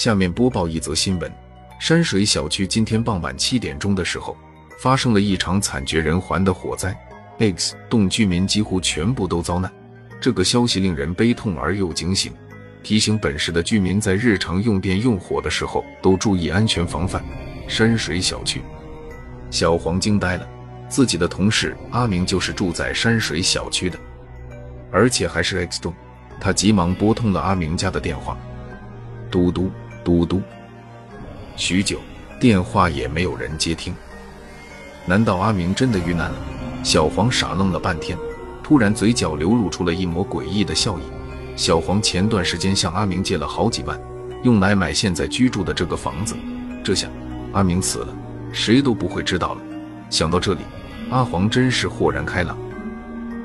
下面播报一则新闻：山水小区今天傍晚七点钟的时候，发生了一场惨绝人寰的火灾，X 栋居民几乎全部都遭难。这个消息令人悲痛而又警醒，提醒本市的居民在日常用电用火的时候都注意安全防范。山水小区，小黄惊呆了，自己的同事阿明就是住在山水小区的，而且还是 X 栋。他急忙拨通了阿明家的电话，嘟嘟。嘟嘟，许久，电话也没有人接听。难道阿明真的遇难了？小黄傻愣了半天，突然嘴角流露出了一抹诡异的笑意。小黄前段时间向阿明借了好几万，用来买现在居住的这个房子。这下阿明死了，谁都不会知道了。想到这里，阿黄真是豁然开朗。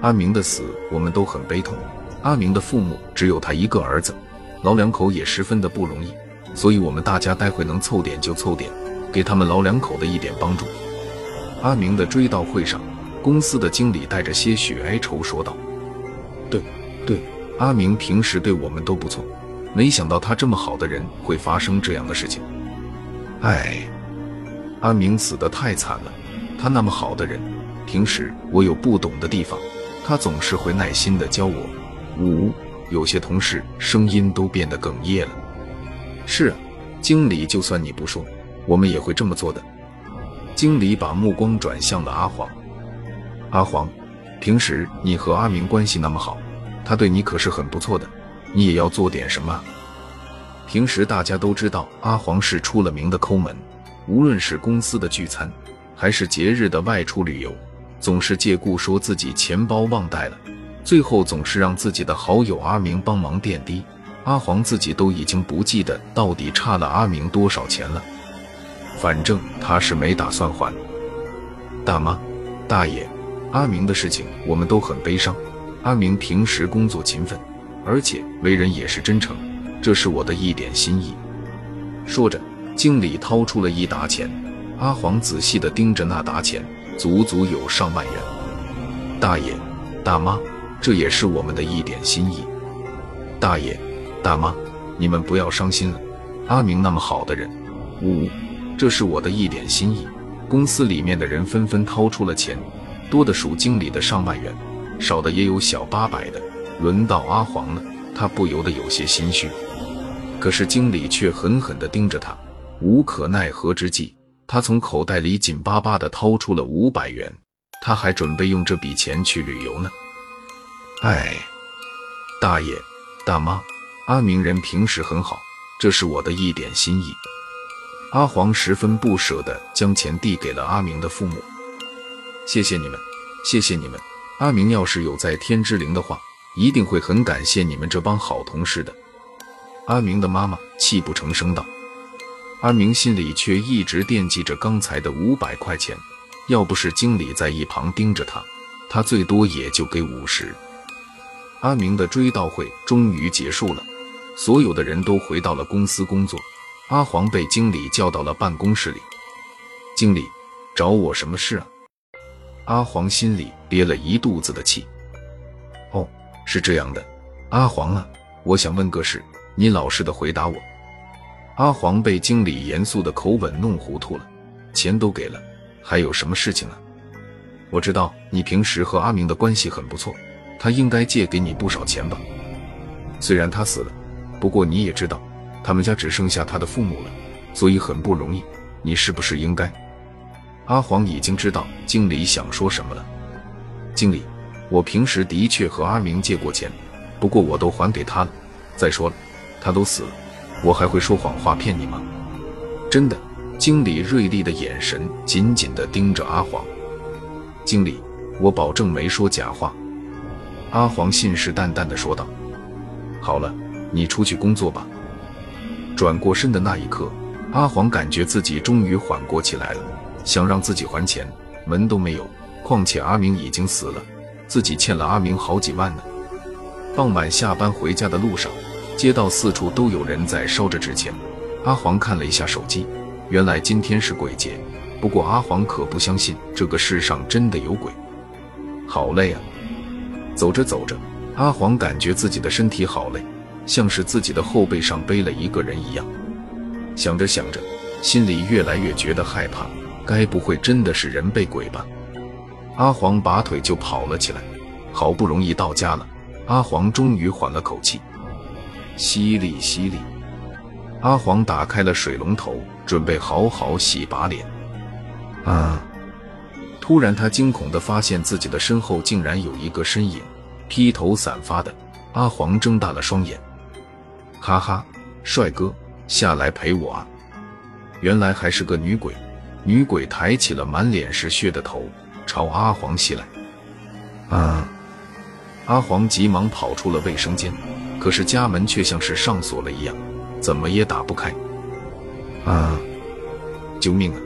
阿明的死，我们都很悲痛。阿明的父母只有他一个儿子，老两口也十分的不容易。所以，我们大家待会能凑点就凑点，给他们老两口的一点帮助。阿明的追悼会上，公司的经理带着些许哀愁说道：“对，对，阿明平时对我们都不错，没想到他这么好的人会发生这样的事情。哎，阿明死得太惨了。他那么好的人，平时我有不懂的地方，他总是会耐心的教我。呜，有些同事声音都变得哽咽了。”是啊，经理，就算你不说，我们也会这么做的。经理把目光转向了阿黄。阿黄，平时你和阿明关系那么好，他对你可是很不错的，你也要做点什么。平时大家都知道阿黄是出了名的抠门，无论是公司的聚餐，还是节日的外出旅游，总是借故说自己钱包忘带了，最后总是让自己的好友阿明帮忙垫底。阿黄自己都已经不记得到底差了阿明多少钱了，反正他是没打算还。大妈、大爷，阿明的事情我们都很悲伤。阿明平时工作勤奋，而且为人也是真诚，这是我的一点心意。说着，经理掏出了一沓钱，阿黄仔细地盯着那沓钱，足足有上万元。大爷、大妈，这也是我们的一点心意。大爷。大妈，你们不要伤心了。阿明那么好的人，呜，这是我的一点心意。公司里面的人纷纷掏出了钱，多的数经理的上万元，少的也有小八百的。轮到阿黄了，他不由得有些心虚。可是经理却狠狠地盯着他，无可奈何之际，他从口袋里紧巴巴地掏出了五百元，他还准备用这笔钱去旅游呢。哎，大爷，大妈。阿明人平时很好，这是我的一点心意。阿黄十分不舍地将钱递给了阿明的父母。谢谢你们，谢谢你们。阿明要是有在天之灵的话，一定会很感谢你们这帮好同事的。阿明的妈妈泣不成声道。阿明心里却一直惦记着刚才的五百块钱，要不是经理在一旁盯着他，他最多也就给五十。阿明的追悼会终于结束了。所有的人都回到了公司工作，阿黄被经理叫到了办公室里。经理，找我什么事啊？阿黄心里憋了一肚子的气。哦，是这样的，阿黄啊，我想问个事，你老实的回答我。阿黄被经理严肃的口吻弄糊涂了。钱都给了，还有什么事情啊？我知道你平时和阿明的关系很不错，他应该借给你不少钱吧？虽然他死了。不过你也知道，他们家只剩下他的父母了，所以很不容易。你是不是应该？阿黄已经知道经理想说什么了。经理，我平时的确和阿明借过钱，不过我都还给他了。再说了，他都死了，我还会说谎话骗你吗？真的。经理锐利的眼神紧紧地盯着阿黄。经理，我保证没说假话。阿黄信誓旦旦地说道。好了。你出去工作吧。转过身的那一刻，阿黄感觉自己终于缓过气来了。想让自己还钱，门都没有。况且阿明已经死了，自己欠了阿明好几万呢。傍晚下班回家的路上，街道四处都有人在烧着纸钱。阿黄看了一下手机，原来今天是鬼节。不过阿黄可不相信这个世上真的有鬼。好累啊！走着走着，阿黄感觉自己的身体好累。像是自己的后背上背了一个人一样，想着想着，心里越来越觉得害怕，该不会真的是人被鬼吧？阿黄拔腿就跑了起来。好不容易到家了，阿黄终于缓了口气。淅沥淅沥，阿黄打开了水龙头，准备好好洗把脸。啊！突然，他惊恐地发现自己的身后竟然有一个身影，披头散发的。阿黄睁大了双眼，哈哈，帅哥，下来陪我啊！原来还是个女鬼。女鬼抬起了满脸是血的头，朝阿黄袭来。啊！阿黄急忙跑出了卫生间。可是家门却像是上锁了一样，怎么也打不开。啊！救命啊！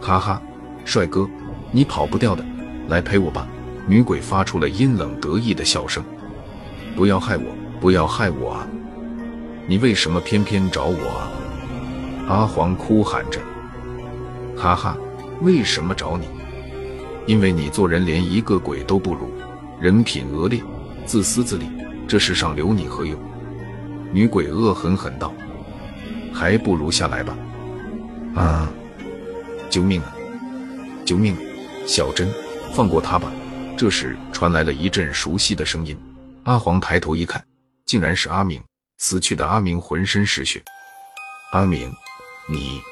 哈哈，帅哥，你跑不掉的，来陪我吧！女鬼发出了阴冷得意的笑声。不要害我，不要害我啊！你为什么偏偏找我？阿黄哭喊着。哈哈，为什么找你？因为你做人连一个鬼都不如，人品恶劣，自私自利。这世上留你何用？女鬼恶狠狠道：“还不如下来吧！”啊！救命啊！救命！小珍，放过他吧！这时传来了一阵熟悉的声音。阿黄抬头一看，竟然是阿明。死去的阿明浑身是血。阿明，你，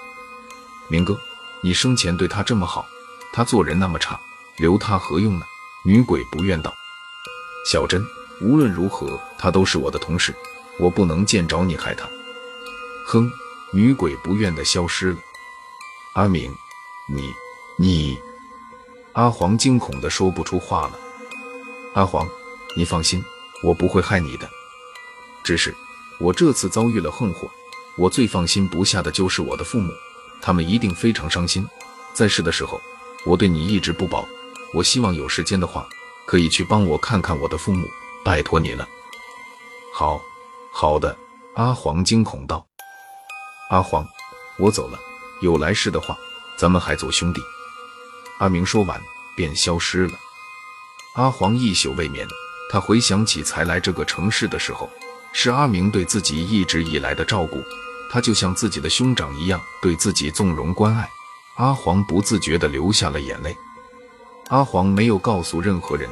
明哥，你生前对他这么好，他做人那么差，留他何用呢？女鬼不愿道：“小珍。”无论如何，他都是我的同事，我不能见着你害他。哼！女鬼不愿的消失了。阿明，你你……阿黄惊恐的说不出话了。阿黄，你放心，我不会害你的。只是我这次遭遇了横祸，我最放心不下的就是我的父母，他们一定非常伤心。在世的时候，我对你一直不薄，我希望有时间的话，可以去帮我看看我的父母。拜托你了，好好的。阿黄惊恐道：“阿黄，我走了，有来世的话，咱们还做兄弟。”阿明说完便消失了。阿黄一宿未眠，他回想起才来这个城市的时候，是阿明对自己一直以来的照顾，他就像自己的兄长一样对自己纵容关爱。阿黄不自觉地流下了眼泪。阿黄没有告诉任何人。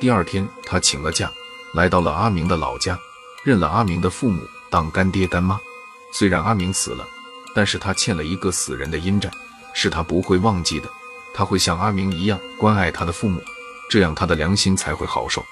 第二天，他请了假。来到了阿明的老家，认了阿明的父母当干爹干妈。虽然阿明死了，但是他欠了一个死人的阴债，是他不会忘记的。他会像阿明一样关爱他的父母，这样他的良心才会好受。